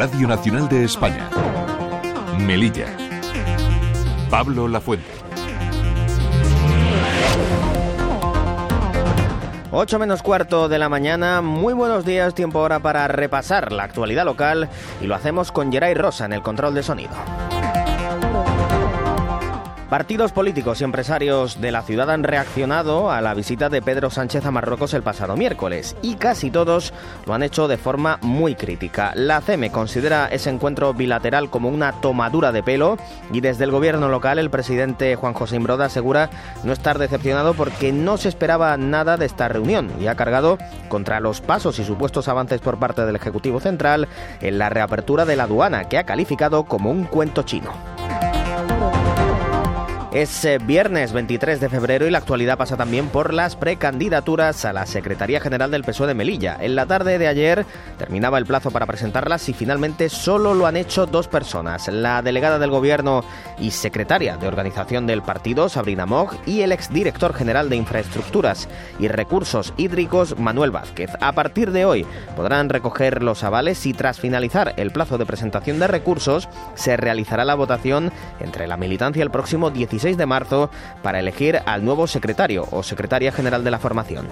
Radio Nacional de España. Melilla. Pablo Lafuente. 8 menos cuarto de la mañana, muy buenos días, tiempo ahora para repasar la actualidad local y lo hacemos con Geray Rosa en el control de sonido. Partidos políticos y empresarios de la ciudad han reaccionado a la visita de Pedro Sánchez a Marruecos el pasado miércoles y casi todos lo han hecho de forma muy crítica. La CEME considera ese encuentro bilateral como una tomadura de pelo y desde el gobierno local el presidente Juan José Imbroda asegura no estar decepcionado porque no se esperaba nada de esta reunión y ha cargado contra los pasos y supuestos avances por parte del Ejecutivo Central en la reapertura de la aduana que ha calificado como un cuento chino. Es eh, viernes 23 de febrero y la actualidad pasa también por las precandidaturas a la Secretaría General del PSOE de Melilla. En la tarde de ayer terminaba el plazo para presentarlas y finalmente solo lo han hecho dos personas. La delegada del Gobierno y secretaria de organización del partido, Sabrina Mog, y el exdirector general de Infraestructuras y Recursos Hídricos, Manuel Vázquez. A partir de hoy podrán recoger los avales y tras finalizar el plazo de presentación de recursos se realizará la votación entre la militancia el próximo 17 de marzo para elegir al nuevo secretario o secretaria general de la formación.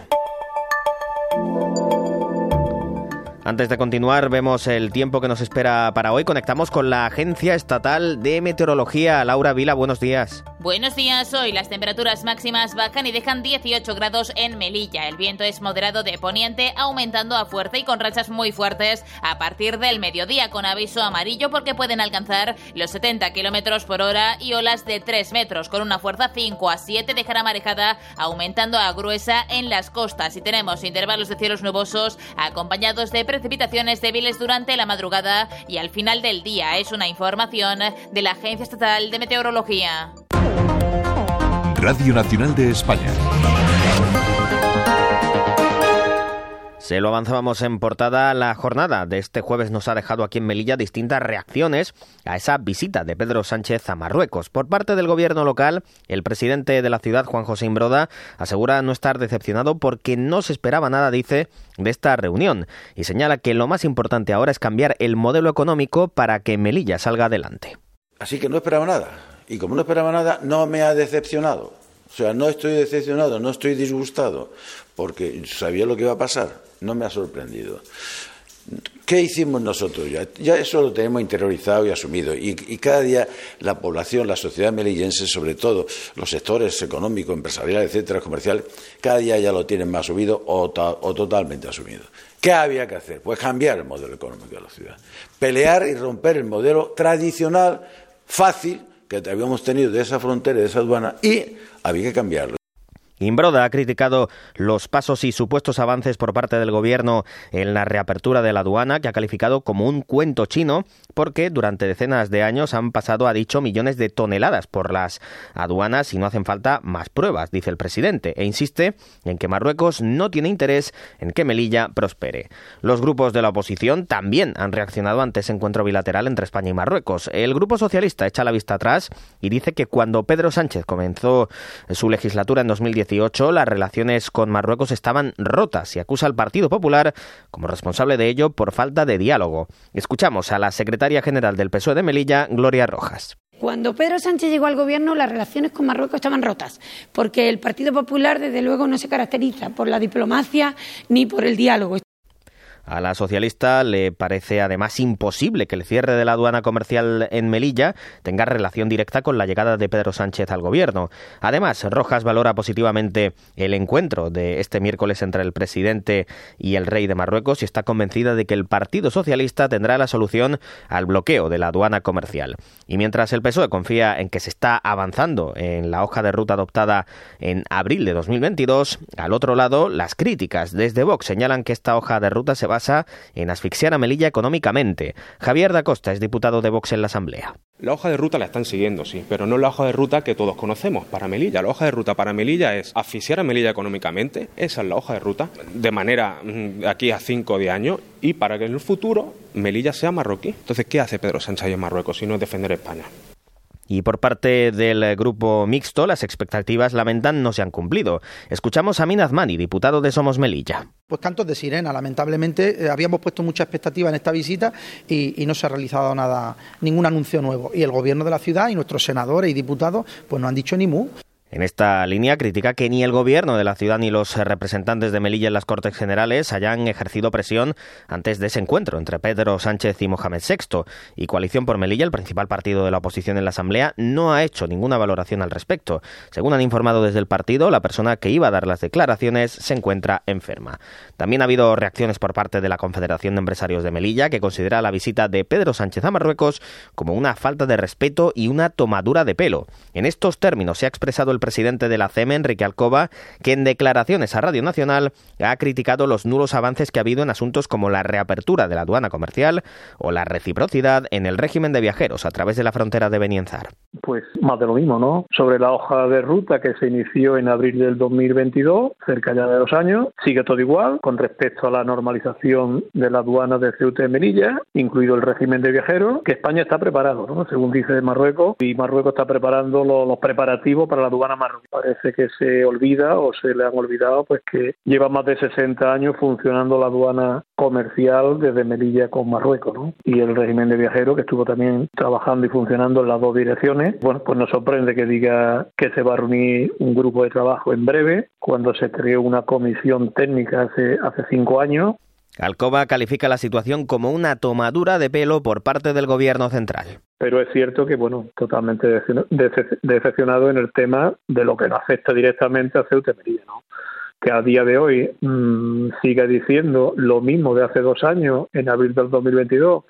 Antes de continuar, vemos el tiempo que nos espera para hoy. Conectamos con la Agencia Estatal de Meteorología. Laura Vila, buenos días. Buenos días, hoy las temperaturas máximas bajan y dejan 18 grados en Melilla. El viento es moderado de poniente, aumentando a fuerte y con rachas muy fuertes a partir del mediodía, con aviso amarillo porque pueden alcanzar los 70 kilómetros por hora y olas de 3 metros, con una fuerza 5 a 7 dejará marejada, aumentando a gruesa en las costas. Y tenemos intervalos de cielos nubosos acompañados de precipitaciones débiles durante la madrugada y al final del día. Es una información de la Agencia Estatal de Meteorología. Radio Nacional de España. Se lo avanzábamos en portada. La jornada de este jueves nos ha dejado aquí en Melilla distintas reacciones a esa visita de Pedro Sánchez a Marruecos. Por parte del gobierno local, el presidente de la ciudad, Juan José Imbroda, asegura no estar decepcionado porque no se esperaba nada, dice, de esta reunión y señala que lo más importante ahora es cambiar el modelo económico para que Melilla salga adelante. Así que no esperaba nada y como no esperaba nada, no me ha decepcionado. O sea, no estoy decepcionado, no estoy disgustado, porque sabía lo que iba a pasar, no me ha sorprendido. ¿Qué hicimos nosotros ya? Ya eso lo tenemos interiorizado y asumido. Y, cada día la población, la sociedad melillense, sobre todo los sectores económicos, empresariales, etcétera, comercial, cada día ya lo tienen más subido o, o totalmente asumido. ¿Qué había que hacer? Pues cambiar el modelo económico de la ciudad. Pelear y romper el modelo tradicional, fácil, que habíamos tenido de esa frontera, de esa aduana, y había que cambiarlo. Imbroda ha criticado los pasos y supuestos avances por parte del gobierno en la reapertura de la aduana, que ha calificado como un cuento chino, porque durante decenas de años han pasado, ha dicho, millones de toneladas por las aduanas y no hacen falta más pruebas, dice el presidente, e insiste en que Marruecos no tiene interés en que Melilla prospere. Los grupos de la oposición también han reaccionado ante ese encuentro bilateral entre España y Marruecos. El Grupo Socialista echa la vista atrás y dice que cuando Pedro Sánchez comenzó su legislatura en 2010 las relaciones con Marruecos estaban rotas y acusa al Partido Popular como responsable de ello por falta de diálogo. Escuchamos a la secretaria general del PSOE de Melilla, Gloria Rojas. Cuando Pedro Sánchez llegó al gobierno, las relaciones con Marruecos estaban rotas, porque el Partido Popular, desde luego, no se caracteriza por la diplomacia ni por el diálogo. A la socialista le parece además imposible que el cierre de la aduana comercial en Melilla tenga relación directa con la llegada de Pedro Sánchez al gobierno. Además, Rojas valora positivamente el encuentro de este miércoles entre el presidente y el rey de Marruecos y está convencida de que el Partido Socialista tendrá la solución al bloqueo de la aduana comercial. Y mientras el PSOE confía en que se está avanzando en la hoja de ruta adoptada en abril de 2022, al otro lado, las críticas desde Vox señalan que esta hoja de ruta se va en asfixiar a Melilla económicamente. Javier da Costa es diputado de Vox en la Asamblea. La hoja de ruta la están siguiendo, sí, pero no la hoja de ruta que todos conocemos para Melilla. La hoja de ruta para Melilla es asfixiar a Melilla económicamente, esa es la hoja de ruta, de manera mm, aquí a 5 o 10 años, y para que en el futuro Melilla sea marroquí. Entonces, ¿qué hace Pedro Sánchez en Marruecos si no es defender España? Y por parte del grupo mixto, las expectativas lamentan no se han cumplido. Escuchamos a Minaz Mani, diputado de Somos Melilla. Pues cantos de sirena. Lamentablemente eh, habíamos puesto mucha expectativa en esta visita y, y, no se ha realizado nada, ningún anuncio nuevo. Y el gobierno de la ciudad y nuestros senadores y diputados pues no han dicho ni mu. En esta línea critica que ni el gobierno de la ciudad ni los representantes de Melilla en las Cortes Generales hayan ejercido presión antes de ese encuentro entre Pedro Sánchez y Mohamed VI. Y Coalición por Melilla, el principal partido de la oposición en la Asamblea, no ha hecho ninguna valoración al respecto. Según han informado desde el partido, la persona que iba a dar las declaraciones se encuentra enferma. También ha habido reacciones por parte de la Confederación de Empresarios de Melilla, que considera la visita de Pedro Sánchez a Marruecos como una falta de respeto y una tomadura de pelo. En estos términos se ha expresado el presidente de la CEME, Enrique Alcoba, que en declaraciones a Radio Nacional ha criticado los nulos avances que ha habido en asuntos como la reapertura de la aduana comercial o la reciprocidad en el régimen de viajeros a través de la frontera de Benienzar. Pues más de lo mismo, ¿no? Sobre la hoja de ruta que se inició en abril del 2022, cerca ya de dos años, sigue todo igual con respecto a la normalización de la aduana de Ceuta y Melilla, incluido el régimen de viajeros, que España está preparado, ¿no? Según dice Marruecos, y Marruecos está preparando los, los preparativos para la aduana Parece que se olvida o se le han olvidado pues que lleva más de 60 años funcionando la aduana comercial desde Melilla con Marruecos, ¿no? Y el régimen de viajeros que estuvo también trabajando y funcionando en las dos direcciones. Bueno, pues nos sorprende que diga que se va a reunir un grupo de trabajo en breve, cuando se creó una comisión técnica hace, hace cinco años Alcoba califica la situación como una tomadura de pelo por parte del gobierno central. Pero es cierto que, bueno, totalmente decepcionado en el tema de lo que no afecta directamente a Ceuta y Melilla. Que a día de hoy mmm, siga diciendo lo mismo de hace dos años, en abril del 2022,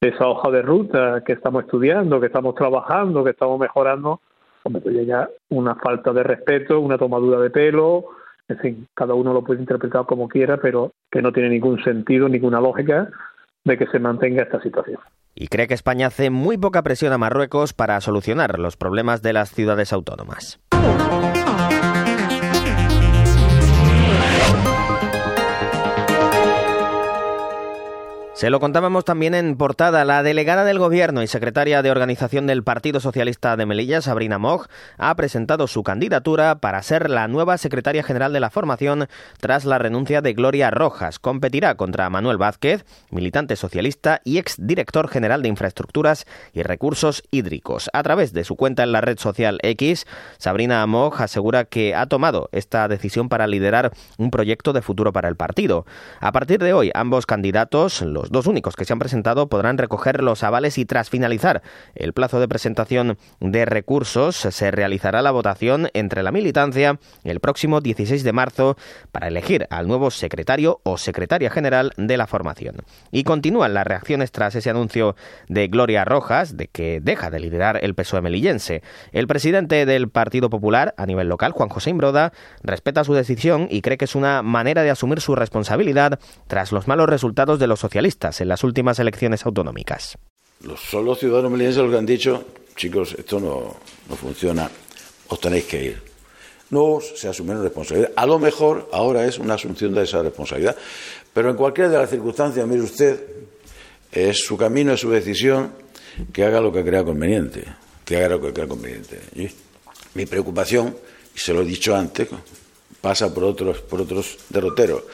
esa hoja de ruta que estamos estudiando, que estamos trabajando, que estamos mejorando, hombre, pues ya una falta de respeto, una tomadura de pelo, en fin, cada uno lo puede interpretar como quiera, pero que no tiene ningún sentido, ninguna lógica de que se mantenga esta situación. Y cree que España hace muy poca presión a Marruecos para solucionar los problemas de las ciudades autónomas. Se lo contábamos también en portada. La delegada del Gobierno y secretaria de organización del Partido Socialista de Melilla, Sabrina Moj, ha presentado su candidatura para ser la nueva secretaria general de la formación tras la renuncia de Gloria Rojas. Competirá contra Manuel Vázquez, militante socialista y exdirector general de Infraestructuras y Recursos Hídricos. A través de su cuenta en la red social X, Sabrina Moj asegura que ha tomado esta decisión para liderar un proyecto de futuro para el partido. A partir de hoy, ambos candidatos, los dos únicos que se han presentado podrán recoger los avales y tras finalizar el plazo de presentación de recursos se realizará la votación entre la militancia el próximo 16 de marzo para elegir al nuevo secretario o secretaria general de la formación. Y continúan las reacciones tras ese anuncio de Gloria Rojas de que deja de liderar el PSOE melillense. El presidente del Partido Popular a nivel local, Juan José Imbroda, respeta su decisión y cree que es una manera de asumir su responsabilidad tras los malos resultados de los socialistas en las últimas elecciones autonómicas. Los ciudadanos melillenses los que han dicho, chicos, esto no, no funciona, os tenéis que ir. No se asumen responsabilidad. A lo mejor ahora es una asunción de esa responsabilidad. Pero en cualquiera de las circunstancias, mire usted, es su camino, es su decisión, que haga lo que crea conveniente. Que haga lo que crea conveniente. Mi preocupación, y se lo he dicho antes, pasa por otros, por otros derroteros.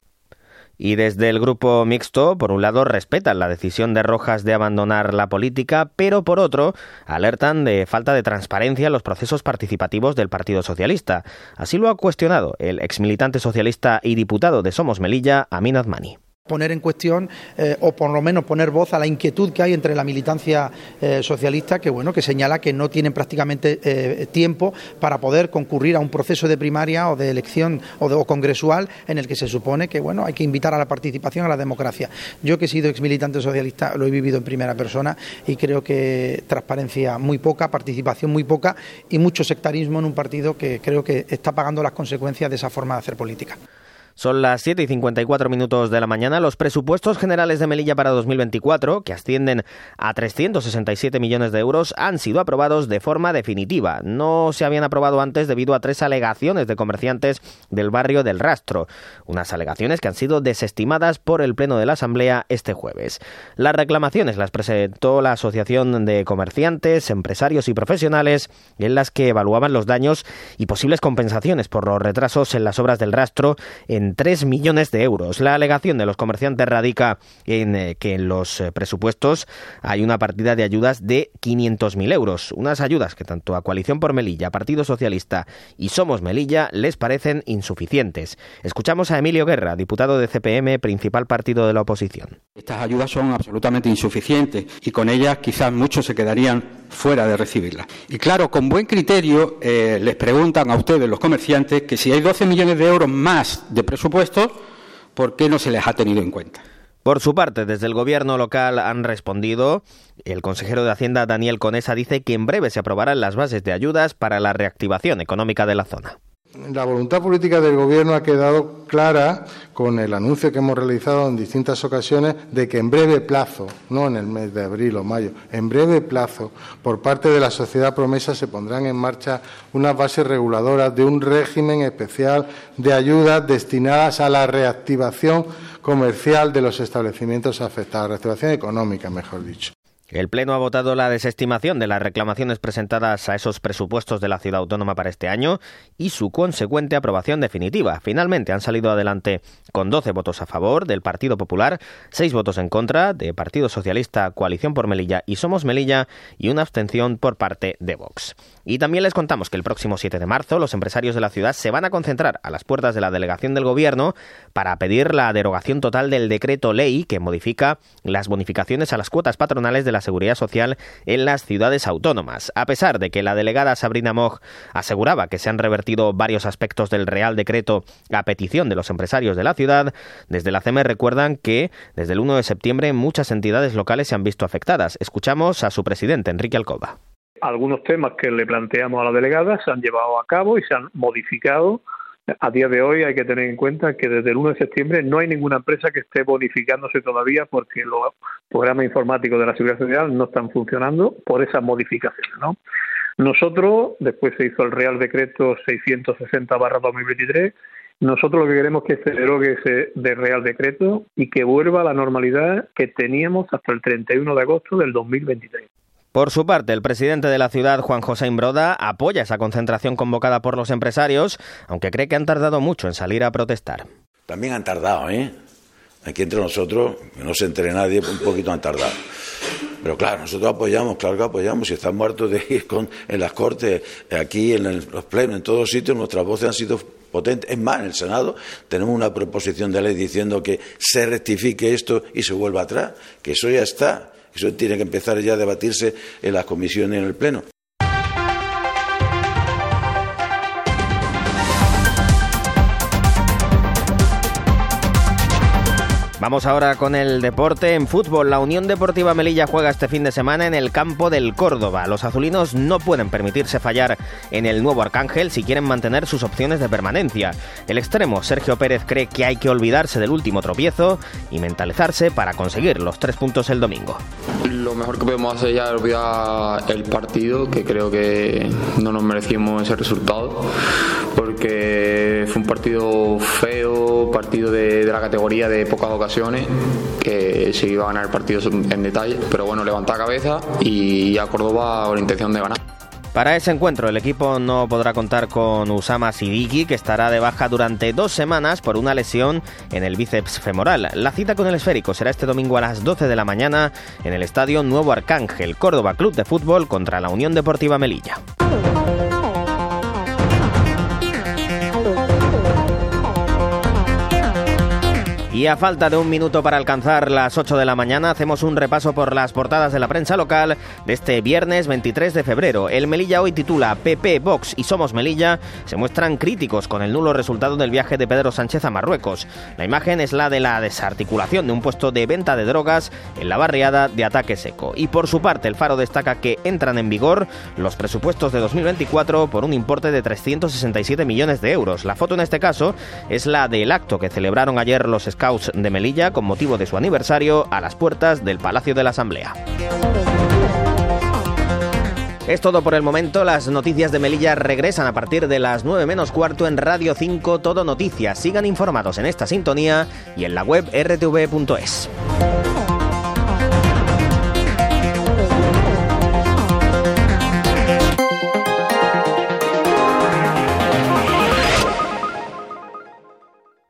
Y desde el grupo mixto, por un lado, respetan la decisión de Rojas de abandonar la política, pero por otro, alertan de falta de transparencia en los procesos participativos del Partido Socialista. Así lo ha cuestionado el exmilitante socialista y diputado de Somos Melilla, Amin Admani poner en cuestión eh, o por lo menos poner voz a la inquietud que hay entre la militancia eh, socialista que bueno que señala que no tienen prácticamente eh, tiempo para poder concurrir a un proceso de primaria o de elección o, de, o congresual en el que se supone que bueno hay que invitar a la participación a la democracia. Yo que he sido exmilitante socialista lo he vivido en primera persona y creo que transparencia muy poca, participación muy poca y mucho sectarismo en un partido que creo que está pagando las consecuencias de esa forma de hacer política. Son las 7 y 54 minutos de la mañana. Los presupuestos generales de Melilla para 2024, que ascienden a 367 millones de euros, han sido aprobados de forma definitiva. No se habían aprobado antes debido a tres alegaciones de comerciantes del barrio del Rastro. Unas alegaciones que han sido desestimadas por el Pleno de la Asamblea este jueves. Las reclamaciones las presentó la Asociación de Comerciantes, Empresarios y Profesionales, en las que evaluaban los daños y posibles compensaciones por los retrasos en las obras del Rastro en 3 millones de euros. La alegación de los comerciantes radica en eh, que en los eh, presupuestos hay una partida de ayudas de 500.000 euros. Unas ayudas que tanto a Coalición por Melilla, Partido Socialista y Somos Melilla les parecen insuficientes. Escuchamos a Emilio Guerra, diputado de CPM, principal partido de la oposición. Estas ayudas son absolutamente insuficientes y con ellas quizás muchos se quedarían fuera de recibirlas. Y claro, con buen criterio eh, les preguntan a ustedes, los comerciantes, que si hay 12 millones de euros más de ¿por qué no se les ha tenido en cuenta? Por su parte, desde el gobierno local han respondido. El consejero de Hacienda, Daniel Conesa, dice que en breve se aprobarán las bases de ayudas para la reactivación económica de la zona. La voluntad política del Gobierno ha quedado clara con el anuncio que hemos realizado en distintas ocasiones de que en breve plazo, no en el mes de abril o mayo, en breve plazo, por parte de la sociedad promesa se pondrán en marcha unas bases reguladoras de un régimen especial de ayudas destinadas a la reactivación comercial de los establecimientos afectados, reactivación económica, mejor dicho. El Pleno ha votado la desestimación de las reclamaciones presentadas a esos presupuestos de la ciudad autónoma para este año y su consecuente aprobación definitiva. Finalmente han salido adelante con 12 votos a favor del Partido Popular, 6 votos en contra de Partido Socialista, Coalición por Melilla y Somos Melilla y una abstención por parte de Vox. Y también les contamos que el próximo 7 de marzo los empresarios de la ciudad se van a concentrar a las puertas de la delegación del Gobierno para pedir la derogación total del decreto ley que modifica las bonificaciones a las cuotas patronales de la seguridad social en las ciudades autónomas. A pesar de que la delegada Sabrina Moj aseguraba que se han revertido varios aspectos del Real Decreto a petición de los empresarios de la ciudad, desde la CEME recuerdan que desde el 1 de septiembre muchas entidades locales se han visto afectadas. Escuchamos a su presidente, Enrique Alcoba. Algunos temas que le planteamos a la delegada se han llevado a cabo y se han modificado a día de hoy hay que tener en cuenta que desde el 1 de septiembre no hay ninguna empresa que esté bonificándose todavía porque los programas informáticos de la Seguridad Social no están funcionando por esas modificaciones. ¿no? Nosotros, después se hizo el Real Decreto 660-2023, nosotros lo que queremos es que se derogue ese de Real Decreto y que vuelva a la normalidad que teníamos hasta el 31 de agosto del 2023. Por su parte, el presidente de la ciudad, Juan José Imbroda, apoya esa concentración convocada por los empresarios, aunque cree que han tardado mucho en salir a protestar. También han tardado, ¿eh? Aquí entre nosotros, que no se entere nadie, un poquito han tardado. Pero claro, nosotros apoyamos, claro que apoyamos. Si están muertos de ir con, en las cortes, aquí en los plenos, en todos sitios, nuestras voces han sido potentes. Es más, en el Senado tenemos una proposición de ley diciendo que se rectifique esto y se vuelva atrás, que eso ya está. Eso tiene que empezar ya a debatirse en las comisiones y en el Pleno. Vamos ahora con el deporte. En fútbol, la Unión Deportiva Melilla juega este fin de semana en el campo del Córdoba. Los azulinos no pueden permitirse fallar en el nuevo Arcángel si quieren mantener sus opciones de permanencia. El extremo Sergio Pérez cree que hay que olvidarse del último tropiezo y mentalizarse para conseguir los tres puntos el domingo. Lo mejor que podemos hacer ya es olvidar el partido, que creo que no nos merecimos ese resultado, porque fue un partido feo, partido de, la categoría de pocas ocasiones que se iba a ganar el partido en detalle, pero bueno, levanta cabeza y a Córdoba con intención de ganar. Para ese encuentro, el equipo no podrá contar con Usama Sidiki, que estará de baja durante dos semanas por una lesión en el bíceps femoral. La cita con el esférico será este domingo a las 12 de la mañana en el estadio Nuevo Arcángel, Córdoba Club de Fútbol contra la Unión Deportiva Melilla. Y a falta de un minuto para alcanzar las 8 de la mañana, hacemos un repaso por las portadas de la prensa local de este viernes 23 de febrero. El Melilla hoy titula PP, Vox y Somos Melilla se muestran críticos con el nulo resultado del viaje de Pedro Sánchez a Marruecos. La imagen es la de la desarticulación de un puesto de venta de drogas en la barriada de Ataque Seco. Y por su parte, el Faro destaca que entran en vigor los presupuestos de 2024 por un importe de 367 millones de euros. La foto en este caso es la del acto que celebraron ayer los De Melilla con motivo de su aniversario a las puertas del Palacio de la Asamblea. Es todo por el momento. Las noticias de Melilla regresan a partir de las 9 menos cuarto en Radio 5 Todo Noticias. Sigan informados en esta sintonía y en la web rtv.es.